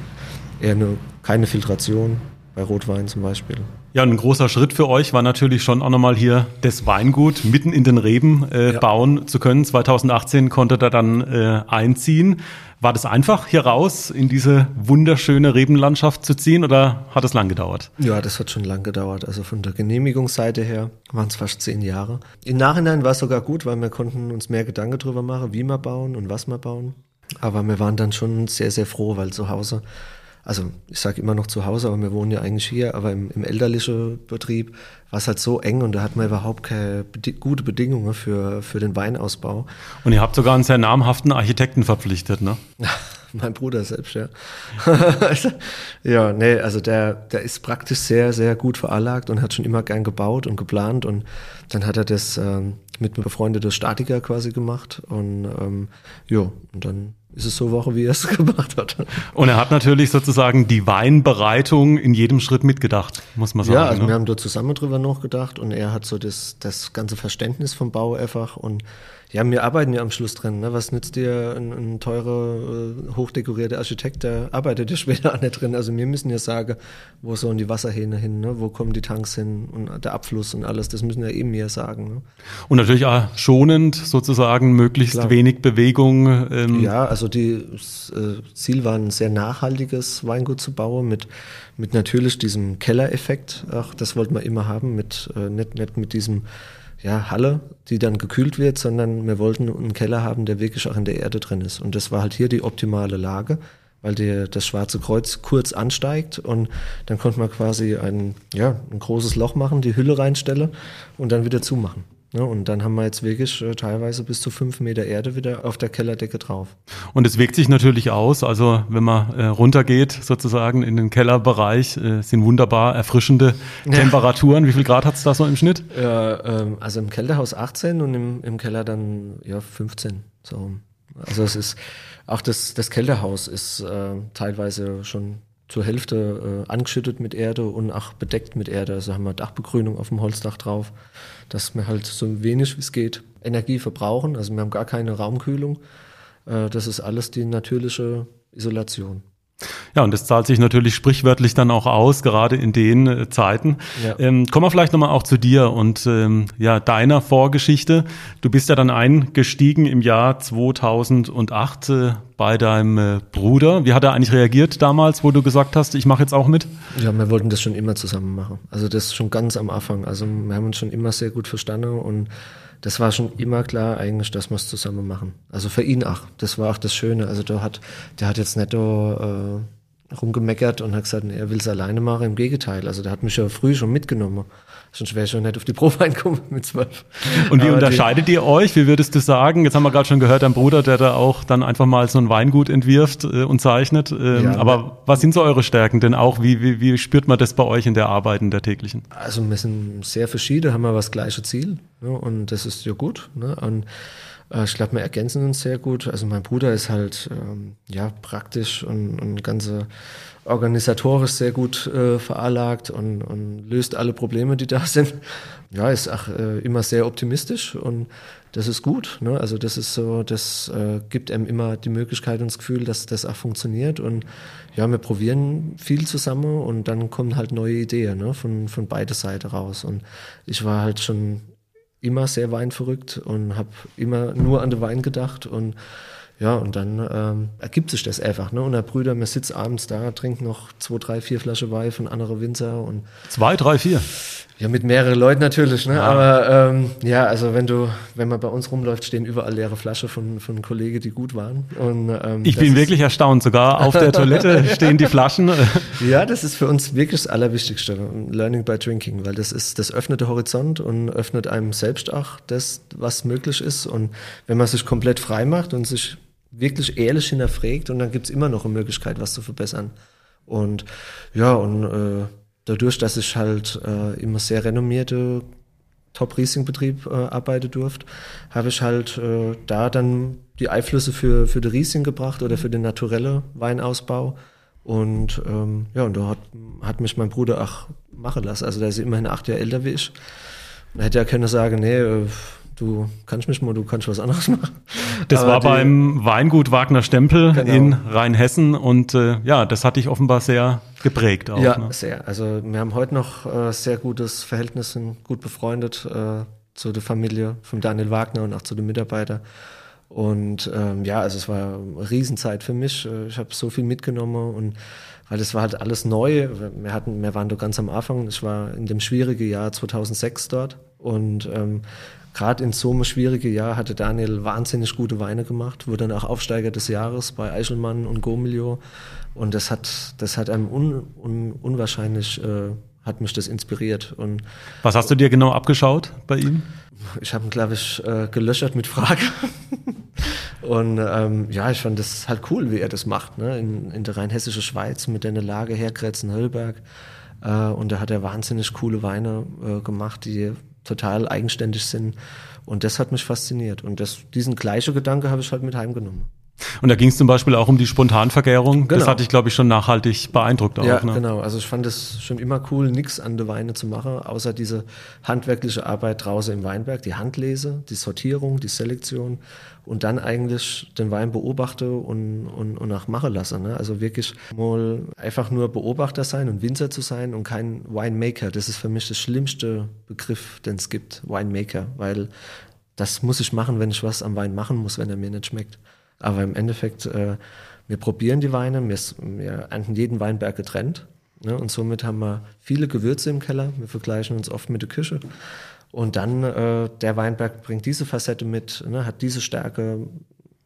eher eine, keine Filtration bei Rotwein zum Beispiel. Ja, ein großer Schritt für euch war natürlich schon auch nochmal hier das Weingut mitten in den Reben äh, ja. bauen zu können. 2018 konnte er dann äh, einziehen. War das einfach, hier raus in diese wunderschöne Rebenlandschaft zu ziehen oder hat es lang gedauert? Ja, das hat schon lang gedauert. Also von der Genehmigungsseite her waren es fast zehn Jahre. Im Nachhinein war es sogar gut, weil wir konnten uns mehr Gedanken darüber machen, wie wir bauen und was wir bauen. Aber wir waren dann schon sehr, sehr froh, weil zu Hause also ich sage immer noch zu Hause, aber wir wohnen ja eigentlich hier, aber im, im elterlichen Betrieb war es halt so eng und da hat man überhaupt keine bedi gute Bedingungen für, für den Weinausbau. Und ihr habt sogar einen sehr namhaften Architekten verpflichtet, ne? mein Bruder selbst, ja. ja, nee, also der, der ist praktisch sehr, sehr gut veranlagt und hat schon immer gern gebaut und geplant und dann hat er das ähm, mit einem befreundeten Statiker quasi gemacht und ähm, ja, und dann ist es so Woche, wie er es gemacht hat. Und er hat natürlich sozusagen die Weinbereitung in jedem Schritt mitgedacht, muss man sagen. Ja, also ne? wir haben dort zusammen drüber nachgedacht und er hat so das, das ganze Verständnis vom Bau einfach und ja, wir arbeiten ja am Schluss drin. Ne? Was nützt dir ein, ein teurer, äh, hochdekorierter Architekt, der arbeitet ja später auch nicht drin. Also wir müssen ja sagen, wo sollen die Wasserhähne hin, ne? wo kommen die Tanks hin und der Abfluss und alles. Das müssen ja eben wir sagen. Ne? Und natürlich auch schonend sozusagen, möglichst Klar. wenig Bewegung. Ähm. Ja, also die das, äh, Ziel war ein sehr nachhaltiges Weingut zu bauen mit mit natürlich diesem Kellereffekt. Ach, das wollten wir immer haben, mit äh, nicht, nicht mit diesem ja, Halle, die dann gekühlt wird, sondern wir wollten einen Keller haben, der wirklich auch in der Erde drin ist. Und das war halt hier die optimale Lage, weil der, das Schwarze Kreuz kurz ansteigt und dann konnte man quasi ein, ja, ein großes Loch machen, die Hülle reinstellen und dann wieder zumachen. Ja, und dann haben wir jetzt wirklich äh, teilweise bis zu fünf Meter Erde wieder auf der Kellerdecke drauf. Und es wirkt sich natürlich aus, also wenn man äh, runtergeht sozusagen in den Kellerbereich, äh, sind wunderbar erfrischende ja. Temperaturen. Wie viel Grad hat es da so im Schnitt? Ja, ähm, also im Kellerhaus 18 und im, im Keller dann ja 15. So. Also es ist auch das, das Kellerhaus ist äh, teilweise schon zur Hälfte äh, angeschüttet mit Erde und auch bedeckt mit Erde. Also haben wir Dachbegrünung auf dem Holzdach drauf, dass wir halt so wenig wie es geht Energie verbrauchen. Also wir haben gar keine Raumkühlung. Äh, das ist alles die natürliche Isolation. Ja, und das zahlt sich natürlich sprichwörtlich dann auch aus, gerade in den äh, Zeiten. Ja. Ähm, kommen wir vielleicht nochmal auch zu dir und ähm, ja, deiner Vorgeschichte. Du bist ja dann eingestiegen im Jahr 2008 äh, bei deinem äh, Bruder. Wie hat er eigentlich reagiert damals, wo du gesagt hast, ich mache jetzt auch mit? Ja, wir wollten das schon immer zusammen machen. Also das schon ganz am Anfang. Also wir haben uns schon immer sehr gut verstanden und das war schon immer klar eigentlich, dass wir es zusammen machen. Also für ihn auch. Das war auch das Schöne. Also der hat, der hat jetzt nicht da, äh, rumgemeckert und hat gesagt, er will es alleine machen. Im Gegenteil, also der hat mich ja früh schon mitgenommen. Sonst wäre ich schon nicht auf die Probe einkommen mit zwölf. Und wie Aber unterscheidet ihr euch? Wie würdest du sagen? Jetzt haben wir gerade schon gehört, dein Bruder, der da auch dann einfach mal so ein Weingut entwirft äh, und zeichnet. Ähm, ja, aber was sind so eure Stärken denn auch? Wie, wie, wie spürt man das bei euch in der Arbeit, in der täglichen? Also wir sind sehr verschieden, haben wir das gleiche Ziel. Ne? Und das ist ja gut. Ne? Und ich glaube, wir ergänzen uns sehr gut. Also mein Bruder ist halt ähm, ja praktisch und, und ganze organisatorisch sehr gut äh, veranlagt und, und löst alle Probleme, die da sind. Ja, ist auch äh, immer sehr optimistisch und das ist gut. Ne? Also das ist so, das äh, gibt einem immer die Möglichkeit und das Gefühl, dass das auch funktioniert. Und ja, wir probieren viel zusammen und dann kommen halt neue Ideen ne? von, von beider Seiten raus. Und ich war halt schon immer sehr weinverrückt und habe immer nur an den Wein gedacht und ja, und dann ähm, ergibt sich das einfach. Ne? Und der Brüder, man sitzt abends da, trinkt noch zwei, drei, vier Flaschen Wein von anderen Winzer. Und zwei, drei, vier? Ja, mit mehreren Leuten natürlich. Ne? Ja. Aber ähm, ja, also wenn du, wenn man bei uns rumläuft, stehen überall leere Flaschen von, von Kollegen, die gut waren. Und, ähm, ich bin wirklich erstaunt. Sogar auf der Toilette stehen die Flaschen. ja, das ist für uns wirklich das Allerwichtigste. Learning by Drinking, weil das ist, das öffnet den Horizont und öffnet einem selbst auch das, was möglich ist. Und wenn man sich komplett frei macht und sich wirklich ehrlich hinterfragt und dann gibt's immer noch eine Möglichkeit, was zu verbessern. Und ja, und äh, dadurch, dass ich halt äh, immer sehr renommierte Top-Riesing-Betrieb äh, arbeiten durfte, habe ich halt äh, da dann die Einflüsse für, für den Riesing gebracht oder für den naturellen Weinausbau. Und ähm, ja, und da hat, hat mich mein Bruder auch machen lassen. Also der ist immerhin acht Jahre älter wie ich. Da hätte er können sagen, nee, äh, du kannst mich mal, du kannst was anderes machen. Das Aber war die, beim Weingut Wagner Stempel genau. in Rheinhessen und äh, ja, das hat dich offenbar sehr geprägt auch. Ja, ne? sehr. Also wir haben heute noch äh, sehr gutes Verhältnis, sind gut befreundet äh, zu der Familie von Daniel Wagner und auch zu den Mitarbeitern. Und ähm, ja, also es war eine Riesenzeit für mich. Äh, ich habe so viel mitgenommen und weil das war halt alles neu. Wir hatten, wir waren da ganz am Anfang. Ich war in dem schwierigen Jahr 2006 dort und ähm, gerade in so einem schwierigen Jahr hatte Daniel wahnsinnig gute Weine gemacht, wurde dann auch Aufsteiger des Jahres bei Eichelmann und Gomilio. Und das hat, das hat einem un, un, unwahrscheinlich, äh, hat mich das inspiriert. Und Was hast du dir genau abgeschaut bei ihm? Ich habe ihn, glaube ich, äh, gelöchert mit Fragen. und ähm, ja, ich fand das halt cool, wie er das macht, ne? in, in der rheinhessischen Schweiz mit der Lage Herkretzen, Höllberg. Äh, und da hat er wahnsinnig coole Weine äh, gemacht, die total eigenständig sind. Und das hat mich fasziniert. Und das, diesen gleichen Gedanke habe ich halt mit heimgenommen. Und da ging es zum Beispiel auch um die Spontanvergärung. Genau. Das hatte ich, glaube ich, schon nachhaltig beeindruckt auch. Ja, ne? genau. Also ich fand es schon immer cool, nichts an der Weine zu machen, außer diese handwerkliche Arbeit draußen im Weinberg, die Handlese, die Sortierung, die Selektion und dann eigentlich den Wein beobachte und, und, und auch machen lasse. Ne? Also wirklich mal einfach nur Beobachter sein und Winzer zu sein und kein Winemaker. Das ist für mich der schlimmste Begriff, den es gibt, Winemaker, weil das muss ich machen, wenn ich was am Wein machen muss, wenn er mir nicht schmeckt. Aber im Endeffekt, äh, wir probieren die Weine, wir, wir ernten jeden Weinberg getrennt. Ne? Und somit haben wir viele Gewürze im Keller. Wir vergleichen uns oft mit der Küche. Und dann äh, der Weinberg bringt diese Facette mit, ne? hat diese Stärke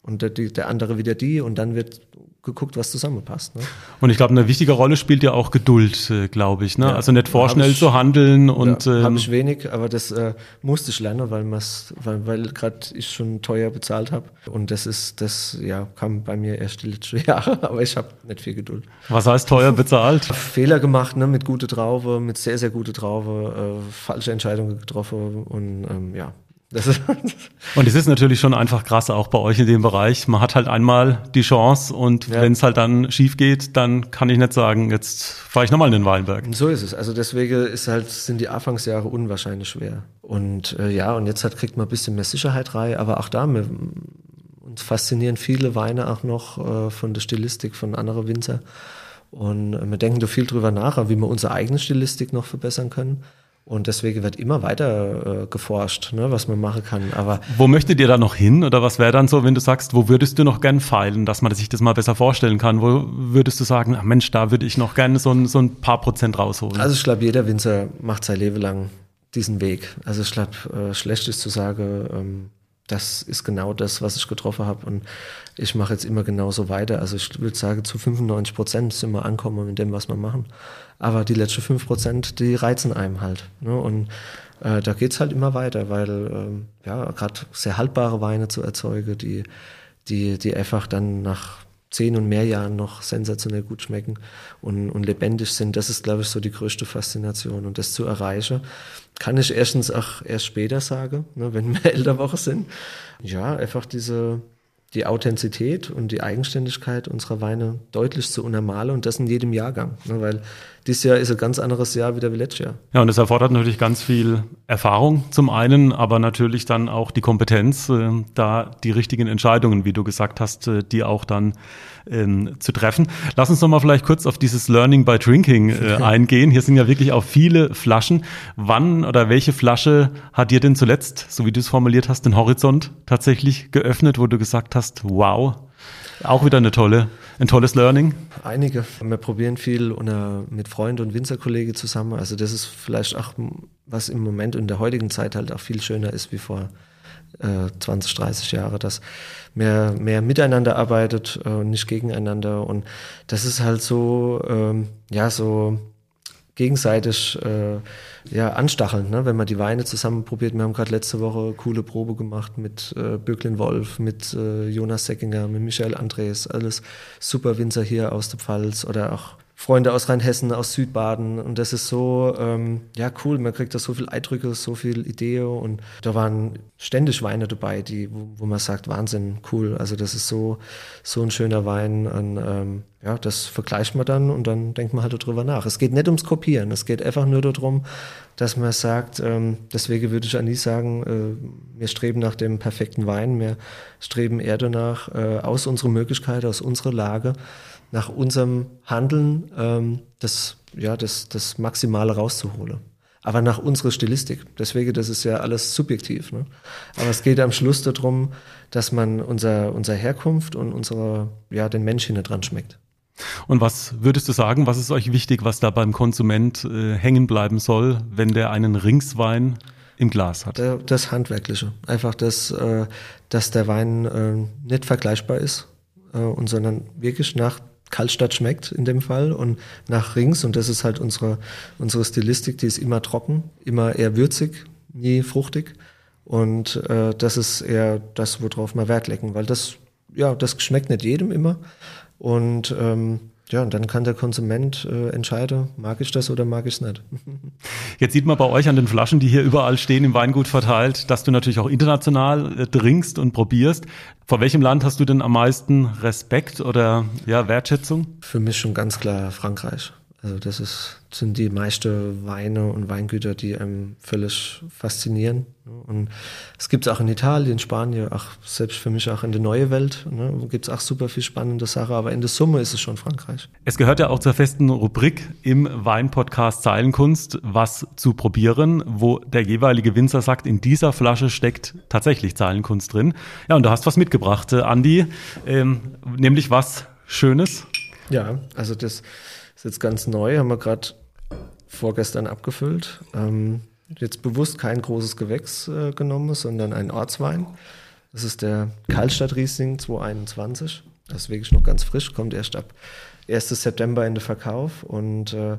und der, der andere wieder die. Und dann wird geguckt, was zusammenpasst. Ne? Und ich glaube, eine wichtige Rolle spielt ja auch Geduld, äh, glaube ich. Ne? Ja, also nicht vorschnell ich, zu handeln und. Ja, ähm, habe ich wenig, aber das äh, musste ich lernen, weil weil, weil gerade ich schon teuer bezahlt habe. Und das ist, das ja, kam bei mir erst die letzten Jahre, aber ich habe nicht viel Geduld. Was heißt teuer bezahlt? Fehler gemacht, ne, mit gute Traube, mit sehr, sehr gute Traube, äh, falsche Entscheidungen getroffen und ähm, ja, und es ist natürlich schon einfach krass, auch bei euch in dem Bereich. Man hat halt einmal die Chance und ja. wenn es halt dann schief geht, dann kann ich nicht sagen, jetzt fahre ich nochmal in den Weinberg. So ist es. Also deswegen ist halt, sind die Anfangsjahre unwahrscheinlich schwer. Und äh, ja, und jetzt halt kriegt man ein bisschen mehr Sicherheit rein, aber auch da, wir, uns faszinieren viele Weine auch noch äh, von der Stilistik von anderen Winzer. Und äh, wir denken da viel drüber nach, wie wir unsere eigene Stilistik noch verbessern können. Und deswegen wird immer weiter äh, geforscht, ne, was man machen kann. Aber wo möchtet ihr da noch hin? Oder was wäre dann so, wenn du sagst, wo würdest du noch gern feilen, dass man sich das mal besser vorstellen kann? Wo würdest du sagen, ach Mensch, da würde ich noch gerne so ein, so ein paar Prozent rausholen? Also ich glaube, jeder Winzer macht sein Leben lang diesen Weg. Also ich glaube, äh, schlecht ist zu sagen, ähm, das ist genau das, was ich getroffen habe. Und ich mache jetzt immer genauso weiter. Also ich würde sagen, zu 95 Prozent sind wir ankommen mit dem, was wir machen. Aber die letzten 5 Prozent, die reizen einem halt. Ne? Und äh, da geht's halt immer weiter, weil äh, ja, gerade sehr haltbare Weine zu erzeugen, die, die, die einfach dann nach zehn und mehr Jahren noch sensationell gut schmecken und, und lebendig sind, das ist, glaube ich, so die größte Faszination. Und das zu erreichen, kann ich erstens auch erst später sagen, ne, wenn wir älter Woche sind. Ja, einfach diese, die Authentizität und die Eigenständigkeit unserer Weine deutlich zu untermalen und das in jedem Jahrgang. Ne, weil dieses Jahr ist ein ganz anderes Jahr wieder wie letztes Jahr. Ja, und es erfordert natürlich ganz viel Erfahrung zum einen, aber natürlich dann auch die Kompetenz, äh, da die richtigen Entscheidungen, wie du gesagt hast, äh, die auch dann ähm, zu treffen. Lass uns noch mal vielleicht kurz auf dieses Learning by Drinking äh, eingehen. Hier sind ja wirklich auch viele Flaschen. Wann oder welche Flasche hat dir denn zuletzt, so wie du es formuliert hast, den Horizont tatsächlich geöffnet, wo du gesagt hast, wow, auch wieder eine tolle, ein tolles Learning. Einige. Wir probieren viel unter, mit Freund und Winzerkollege zusammen. Also das ist vielleicht auch, was im Moment in der heutigen Zeit halt auch viel schöner ist wie vor äh, 20, 30 Jahre, dass mehr, mehr miteinander arbeitet äh, und nicht gegeneinander. Und das ist halt so, ähm, ja, so gegenseitig äh, ja, anstacheln, ne? wenn man die Weine zusammen probiert. Wir haben gerade letzte Woche coole Probe gemacht mit äh, Böcklin Wolf, mit äh, Jonas Seckinger, mit Michael Andres, alles super Winzer hier aus der Pfalz oder auch Freunde aus Rheinhessen, aus Südbaden. Und das ist so, ähm, ja cool, man kriegt da so viel Eindrücke, so viel Idee. Und da waren ständig Weine dabei, die, wo, wo man sagt, Wahnsinn, cool, also das ist so, so ein schöner Wein. Und ähm, ja, das vergleicht man dann und dann denkt man halt darüber nach. Es geht nicht ums Kopieren, es geht einfach nur darum, dass man sagt, ähm, deswegen würde ich auch nie sagen, äh, wir streben nach dem perfekten Wein, wir streben eher danach, äh, aus unserer Möglichkeit, aus unserer Lage, nach unserem Handeln ähm, das, ja, das, das Maximale rauszuholen. Aber nach unserer Stilistik. Deswegen, das ist ja alles subjektiv. Ne? Aber es geht am Schluss darum, dass man unser, unser Herkunft und unsere, ja, den Mensch hinten dran schmeckt. Und was würdest du sagen, was ist euch wichtig, was da beim Konsument äh, hängen bleiben soll, wenn der einen Ringswein im Glas hat? Das Handwerkliche. Einfach, das, äh, dass der Wein äh, nicht vergleichbar ist, äh, und sondern wirklich nach Kaltstadt schmeckt in dem Fall und nach Rings und das ist halt unsere, unsere Stilistik, die ist immer trocken, immer eher würzig, nie fruchtig und äh, das ist eher das, worauf wir Wert legen, weil das, ja, das schmeckt nicht jedem immer und ähm, ja, und dann kann der Konsument äh, entscheiden, mag ich das oder mag ich es nicht. Jetzt sieht man bei euch an den Flaschen, die hier überall stehen, im Weingut verteilt, dass du natürlich auch international äh, trinkst und probierst. Vor welchem Land hast du denn am meisten Respekt oder ja, Wertschätzung? Für mich schon ganz klar Frankreich. Also das ist, sind die meisten Weine und Weingüter, die einem völlig faszinieren. Und es gibt es auch in Italien, Spanien, auch selbst für mich auch in der neue Welt. Ne, gibt es auch super viel spannende Sachen, aber in der Summe ist es schon Frankreich. Es gehört ja auch zur festen Rubrik im Weinpodcast Zeilenkunst, was zu probieren, wo der jeweilige Winzer sagt, in dieser Flasche steckt tatsächlich Zeilenkunst drin. Ja, und du hast was mitgebracht, äh, Andi, ähm, nämlich was Schönes. Ja, also das ist jetzt ganz neu, haben wir gerade vorgestern abgefüllt. Ähm, jetzt bewusst kein großes Gewächs äh, genommen, sondern ein Ortswein. Das ist der Kaltstadt Riesling 221. Das ist wirklich noch ganz frisch, kommt erst ab 1. September in den Verkauf. Und äh,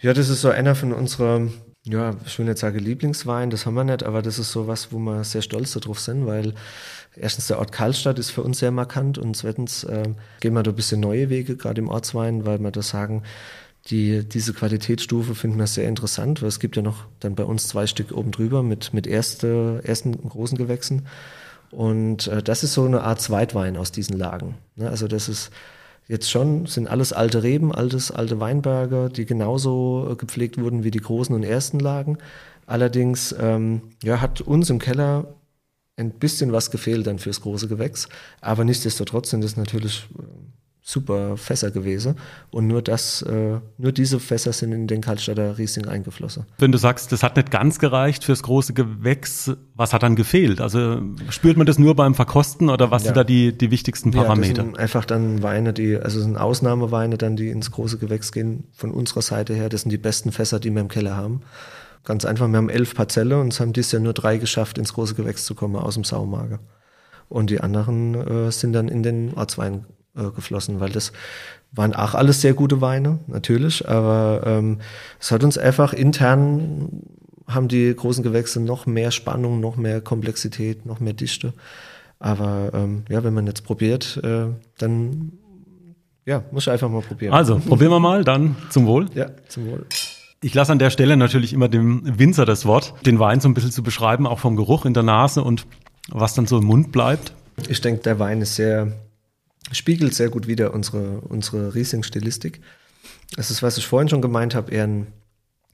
ja, das ist so einer von unseren, ja, ich will nicht sagen Lieblingswein, das haben wir nicht, aber das ist so was, wo wir sehr stolz darauf sind, weil erstens der Ort Karlstadt ist für uns sehr markant und zweitens äh, gehen wir da ein bisschen neue Wege, gerade im Ortswein, weil wir da sagen, die, diese Qualitätsstufe finden wir sehr interessant, weil es gibt ja noch dann bei uns zwei Stück oben drüber mit, mit erste, ersten großen Gewächsen. Und äh, das ist so eine Art Zweitwein aus diesen Lagen. Ne? Also das ist jetzt schon, sind alles alte Reben, altes, alte Weinberge, die genauso äh, gepflegt wurden wie die großen und ersten Lagen. Allerdings ähm, ja, hat uns im Keller ein bisschen was gefehlt dann fürs große Gewächs. Aber nichtsdestotrotz sind es natürlich äh, super Fässer gewesen. Und nur das, äh, nur diese Fässer sind in den Kaltstadter Riesling eingeflossen. Wenn du sagst, das hat nicht ganz gereicht fürs große Gewächs, was hat dann gefehlt? Also spürt man das nur beim Verkosten oder was ja. sind da die, die wichtigsten Parameter? Ja, das sind einfach dann Weine, die, also sind Ausnahmeweine dann, die ins große Gewächs gehen von unserer Seite her. Das sind die besten Fässer, die wir im Keller haben Ganz einfach, wir haben elf Parzelle und es haben dieses Jahr nur drei geschafft, ins große Gewächs zu kommen aus dem Saumager. Und die anderen äh, sind dann in den Ortswein äh, geflossen, weil das waren auch alles sehr gute Weine, natürlich, aber ähm, es hat uns einfach intern haben die großen Gewächse noch mehr Spannung, noch mehr Komplexität, noch mehr Dichte. Aber ähm, ja, wenn man jetzt probiert, äh, dann ja, muss ich einfach mal probieren. Also, probieren wir mal, dann zum Wohl. Ja, zum Wohl. Ich lasse an der Stelle natürlich immer dem Winzer das Wort, den Wein so ein bisschen zu beschreiben, auch vom Geruch in der Nase und was dann so im Mund bleibt. Ich denke, der Wein ist sehr, spiegelt sehr gut wieder unsere, unsere Riesling-Stilistik. Das ist, was ich vorhin schon gemeint habe, eher ein,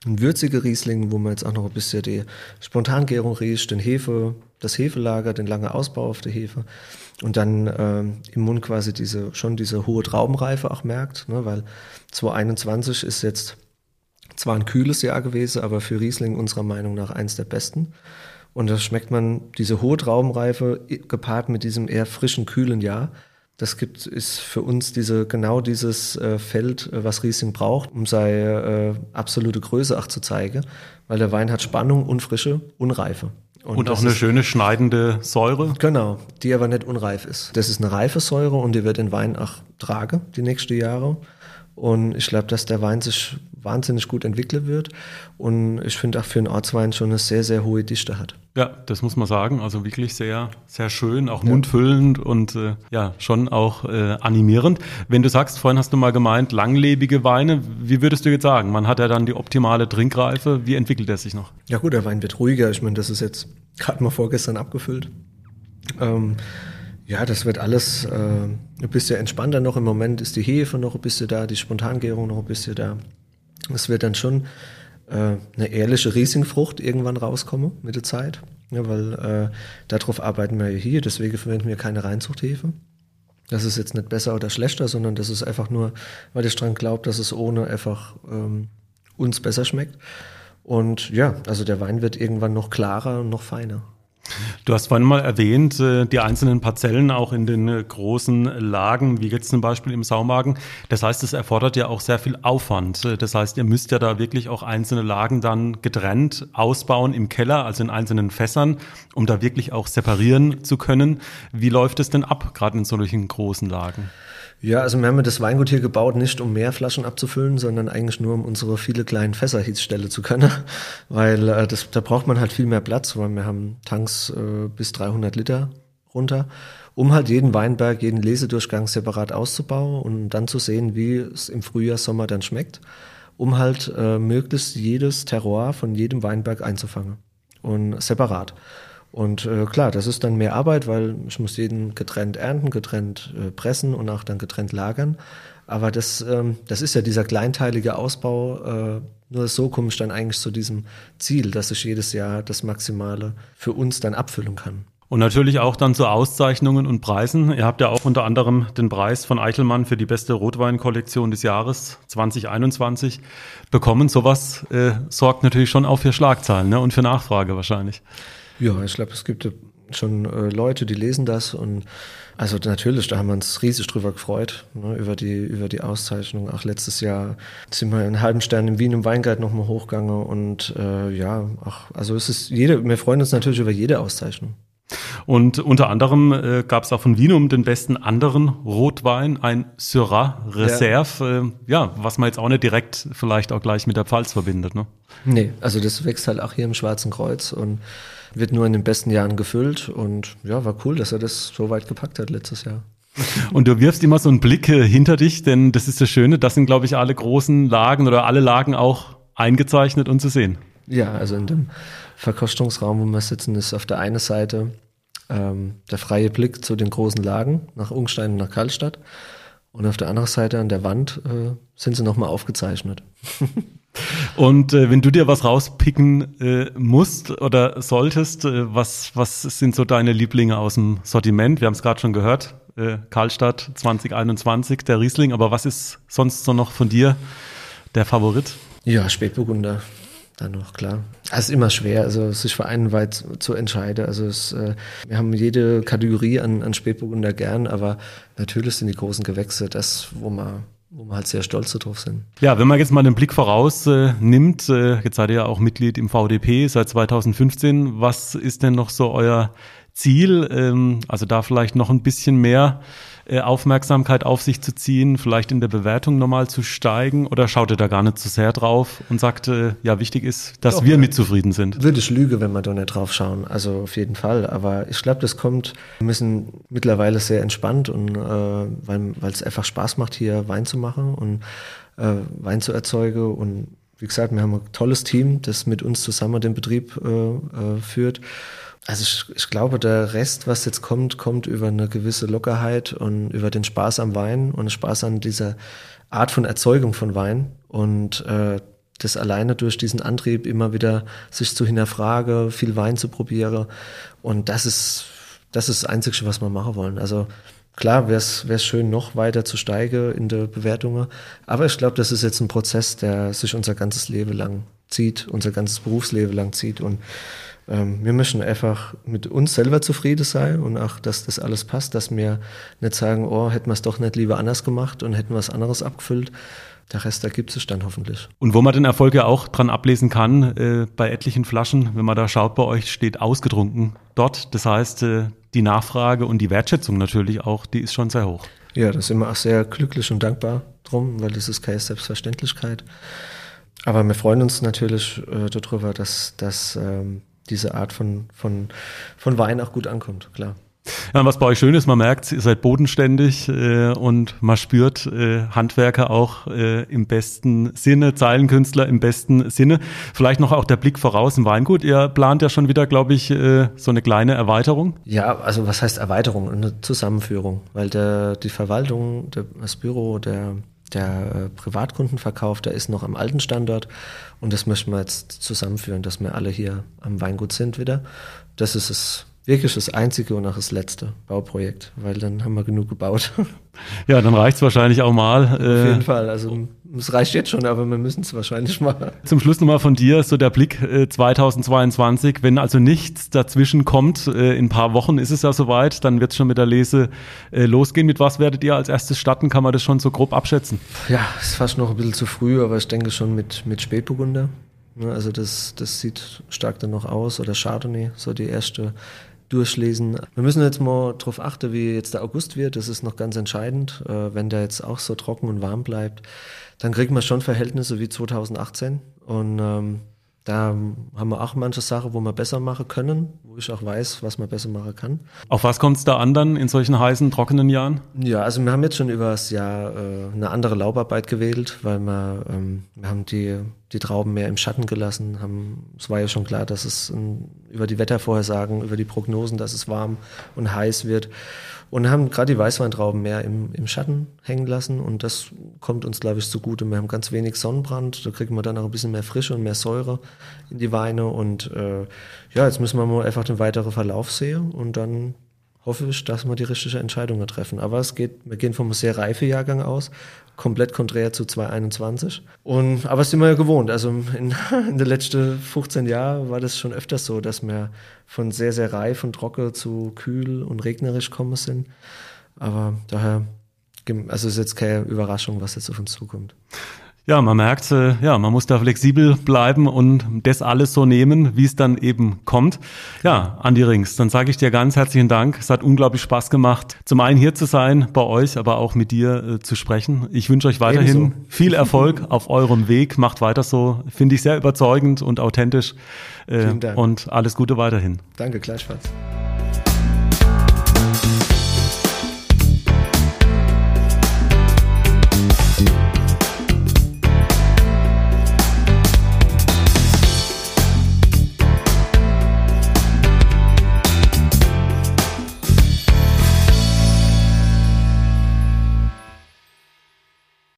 ein würziger Riesling, wo man jetzt auch noch ein bisschen die Spontangärung riecht, den Hefe, das Hefelager, den langen Ausbau auf der Hefe und dann äh, im Mund quasi diese schon diese hohe Traubenreife auch merkt, ne, weil 2021 ist jetzt zwar ein kühles Jahr gewesen, aber für Riesling unserer Meinung nach eins der besten. Und da schmeckt man diese hohe Traubenreife gepaart mit diesem eher frischen, kühlen Jahr. Das gibt, ist für uns diese, genau dieses äh, Feld, äh, was Riesling braucht, um seine äh, absolute Größe auch zu zeigen. Weil der Wein hat Spannung und Frische und. Und, auch eine schöne schneidende Säure. Genau, die aber nicht unreif ist. Das ist eine reife Säure und die wird den Wein auch tragen die nächsten Jahre. Und ich glaube, dass der Wein sich wahnsinnig gut entwickeln wird. Und ich finde auch für einen Ortswein schon eine sehr, sehr hohe Dichte hat. Ja, das muss man sagen. Also wirklich sehr, sehr schön, auch ja. mundfüllend und äh, ja, schon auch äh, animierend. Wenn du sagst, vorhin hast du mal gemeint, langlebige Weine, wie würdest du jetzt sagen? Man hat ja dann die optimale Trinkreife. Wie entwickelt er sich noch? Ja gut, der Wein wird ruhiger. Ich meine, das ist jetzt gerade mal vorgestern abgefüllt. Ähm, ja, das wird alles äh, ein bisschen entspannter noch. Im Moment ist die Hefe noch ein bisschen da, die Spontangärung noch ein bisschen da. Es wird dann schon äh, eine ehrliche Riesingfrucht irgendwann rauskommen mit der Zeit. Ja, weil äh, darauf arbeiten wir hier, deswegen verwenden wir keine Reinzuchthefe. Das ist jetzt nicht besser oder schlechter, sondern das ist einfach nur, weil ich dran glaube, dass es ohne einfach ähm, uns besser schmeckt. Und ja, also der Wein wird irgendwann noch klarer und noch feiner. Du hast vorhin mal erwähnt, äh, die einzelnen Parzellen auch in den äh, großen Lagen, wie jetzt zum Beispiel im Saumagen. Das heißt, es erfordert ja auch sehr viel Aufwand. Äh, das heißt, ihr müsst ja da wirklich auch einzelne Lagen dann getrennt ausbauen im Keller, also in einzelnen Fässern, um da wirklich auch separieren zu können. Wie läuft es denn ab, gerade in solchen großen Lagen? Ja, also wir haben das Weingut hier gebaut, nicht um mehr Flaschen abzufüllen, sondern eigentlich nur um unsere viele kleinen Fässer Hitzstelle zu können, weil äh, das, da braucht man halt viel mehr Platz, weil wir haben Tanks äh, bis 300 Liter runter, um halt jeden Weinberg, jeden Lesedurchgang separat auszubauen und dann zu sehen, wie es im Frühjahr, Sommer dann schmeckt, um halt äh, möglichst jedes Terroir von jedem Weinberg einzufangen und separat. Und äh, klar, das ist dann mehr Arbeit, weil ich muss jeden getrennt ernten, getrennt äh, pressen und auch dann getrennt lagern. Aber das, ähm, das ist ja dieser kleinteilige Ausbau. Äh, nur so komme ich dann eigentlich zu diesem Ziel, dass ich jedes Jahr das Maximale für uns dann abfüllen kann. Und natürlich auch dann zu Auszeichnungen und Preisen. Ihr habt ja auch unter anderem den Preis von Eichelmann für die beste Rotweinkollektion des Jahres 2021 bekommen. Sowas äh, sorgt natürlich schon auch für Schlagzeilen ne? und für Nachfrage wahrscheinlich. Ja, ich glaube, es gibt schon äh, Leute, die lesen das und also natürlich, da haben wir uns riesig drüber gefreut, ne, über die über die Auszeichnung. Auch letztes Jahr sind wir einen halben Stern in Wien im Weinguide nochmal hochgegangen und äh, ja, ach, also es ist jede, wir freuen uns natürlich über jede Auszeichnung. Und unter anderem äh, gab es auch von Vinum den besten anderen Rotwein, ein Syrah Reserve, ja. Äh, ja, was man jetzt auch nicht direkt vielleicht auch gleich mit der Pfalz verbindet. Ne? Nee, also das wächst halt auch hier im Schwarzen Kreuz und wird nur in den besten Jahren gefüllt. Und ja, war cool, dass er das so weit gepackt hat letztes Jahr. Und du wirfst immer so einen Blick äh, hinter dich, denn das ist das Schöne, das sind, glaube ich, alle großen Lagen oder alle Lagen auch eingezeichnet und zu sehen. Ja, also in dem Verkostungsraum, wo wir sitzen, ist auf der einen Seite ähm, der freie Blick zu den großen Lagen nach Ungstein und nach Karlstadt. Und auf der anderen Seite an der Wand äh, sind sie nochmal aufgezeichnet. Und äh, wenn du dir was rauspicken äh, musst oder solltest, äh, was, was sind so deine Lieblinge aus dem Sortiment? Wir haben es gerade schon gehört, äh, Karlstadt 2021, der Riesling, aber was ist sonst so noch von dir der Favorit? Ja, Spätburgunder. Dann noch, klar. Ist immer schwer, also sich für einen weit zu entscheiden. Also es, äh, wir haben jede Kategorie an, an Spätburgunder gern, aber natürlich sind die großen Gewächse das, wo man wo wir halt sehr stolz darauf sind. Ja, wenn man jetzt mal den Blick voraus äh, nimmt, äh, jetzt seid ihr ja auch Mitglied im VDP seit 2015. Was ist denn noch so euer Ziel? Ähm, also da vielleicht noch ein bisschen mehr Aufmerksamkeit auf sich zu ziehen, vielleicht in der Bewertung nochmal zu steigen oder schaut ihr da gar nicht zu so sehr drauf und sagt, äh, ja, wichtig ist, dass Doch, wir mit zufrieden sind? Würde ich lügen, wenn wir da nicht drauf schauen. Also auf jeden Fall. Aber ich glaube, das kommt, wir müssen mittlerweile sehr entspannt und äh, weil es einfach Spaß macht, hier Wein zu machen und äh, Wein zu erzeugen und wie gesagt, wir haben ein tolles Team, das mit uns zusammen den Betrieb äh, äh, führt. Also ich, ich, glaube, der Rest, was jetzt kommt, kommt über eine gewisse Lockerheit und über den Spaß am Wein und Spaß an dieser Art von Erzeugung von Wein. Und äh, das alleine durch diesen Antrieb immer wieder sich zu hinterfragen, viel Wein zu probieren und das ist das ist das Einzige, was wir machen wollen. Also klar wäre es schön, noch weiter zu steigen in der Bewertungen, aber ich glaube, das ist jetzt ein Prozess, der sich unser ganzes Leben lang zieht, unser ganzes Berufsleben lang zieht. Und ähm, wir müssen einfach mit uns selber zufrieden sein und auch, dass das alles passt, dass wir nicht sagen, oh, hätten wir es doch nicht lieber anders gemacht und hätten wir was anderes abgefüllt. Der Rest ergibt sich dann hoffentlich. Und wo man den Erfolg ja auch dran ablesen kann, äh, bei etlichen Flaschen, wenn man da schaut, bei euch steht ausgetrunken dort. Das heißt, äh, die Nachfrage und die Wertschätzung natürlich auch, die ist schon sehr hoch. Ja, da sind wir auch sehr glücklich und dankbar drum, weil das ist keine Selbstverständlichkeit. Aber wir freuen uns natürlich äh, darüber, dass, dass ähm, diese Art von, von, von Wein auch gut ankommt, klar. Ja, was bei euch schön ist, man merkt, ihr seid bodenständig äh, und man spürt äh, Handwerker auch äh, im besten Sinne, Zeilenkünstler im besten Sinne. Vielleicht noch auch der Blick voraus im Weingut. Ihr plant ja schon wieder, glaube ich, äh, so eine kleine Erweiterung. Ja, also was heißt Erweiterung? Eine Zusammenführung, weil der, die Verwaltung, der, das Büro, der der äh, Privatkundenverkauf, der ist noch am alten Standort und das möchten wir jetzt zusammenführen, dass wir alle hier am Weingut sind wieder. Das ist es wirklich das einzige und auch das letzte Bauprojekt, weil dann haben wir genug gebaut. Ja, dann reicht es wahrscheinlich auch mal. Auf jeden äh, Fall. Also es reicht jetzt schon, aber wir müssen es wahrscheinlich machen. Zum Schluss nochmal von dir, so der Blick äh, 2022. Wenn also nichts dazwischen kommt, äh, in ein paar Wochen ist es ja soweit, dann wird es schon mit der Lese äh, losgehen. Mit was werdet ihr als erstes starten? Kann man das schon so grob abschätzen? Ja, ist fast noch ein bisschen zu früh, aber ich denke schon mit, mit Spätburgunder. Also das, das sieht stark dann noch aus. Oder Chardonnay, so die erste durchlesen. Wir müssen jetzt mal darauf achten, wie jetzt der August wird. Das ist noch ganz entscheidend. Äh, wenn der jetzt auch so trocken und warm bleibt, dann kriegt man schon Verhältnisse wie 2018. Und ähm, da haben wir auch manche Sachen, wo wir besser machen können, wo ich auch weiß, was man besser machen kann. Auf was kommt es da an dann in solchen heißen, trockenen Jahren? Ja, also wir haben jetzt schon über das Jahr äh, eine andere Laubarbeit gewählt, weil wir, ähm, wir haben die, die Trauben mehr im Schatten gelassen. Haben, es war ja schon klar, dass es um, über die Wettervorhersagen, über die Prognosen, dass es warm und heiß wird. Und haben gerade die Weißweintrauben mehr im, im Schatten hängen lassen. Und das kommt uns, glaube ich, zugute. Wir haben ganz wenig Sonnenbrand, da kriegen wir dann auch ein bisschen mehr Frische und mehr Säure in die Weine. Und äh, ja, jetzt müssen wir mal einfach den weiteren Verlauf sehen. Und dann hoffe ich, dass wir die richtige Entscheidung treffen. Aber es geht, wir gehen vom sehr reife Jahrgang aus, komplett konträr zu 2021. Und, aber es sind wir ja gewohnt. Also in, in den letzten 15 Jahren war das schon öfters so, dass wir von sehr, sehr reif und trocken zu kühl und regnerisch kommen sind. Aber daher, also ist jetzt keine Überraschung, was jetzt auf uns zukommt. Ja, man merkt, äh, ja, man muss da flexibel bleiben und das alles so nehmen, wie es dann eben kommt. Ja, Andi Rings, dann sage ich dir ganz herzlichen Dank. Es hat unglaublich Spaß gemacht, zum einen hier zu sein, bei euch, aber auch mit dir äh, zu sprechen. Ich wünsche euch weiterhin Ebenso. viel Erfolg auf eurem Weg. Macht weiter so. Finde ich sehr überzeugend und authentisch. Äh, Vielen Dank. Und alles Gute weiterhin. Danke, gleichfalls.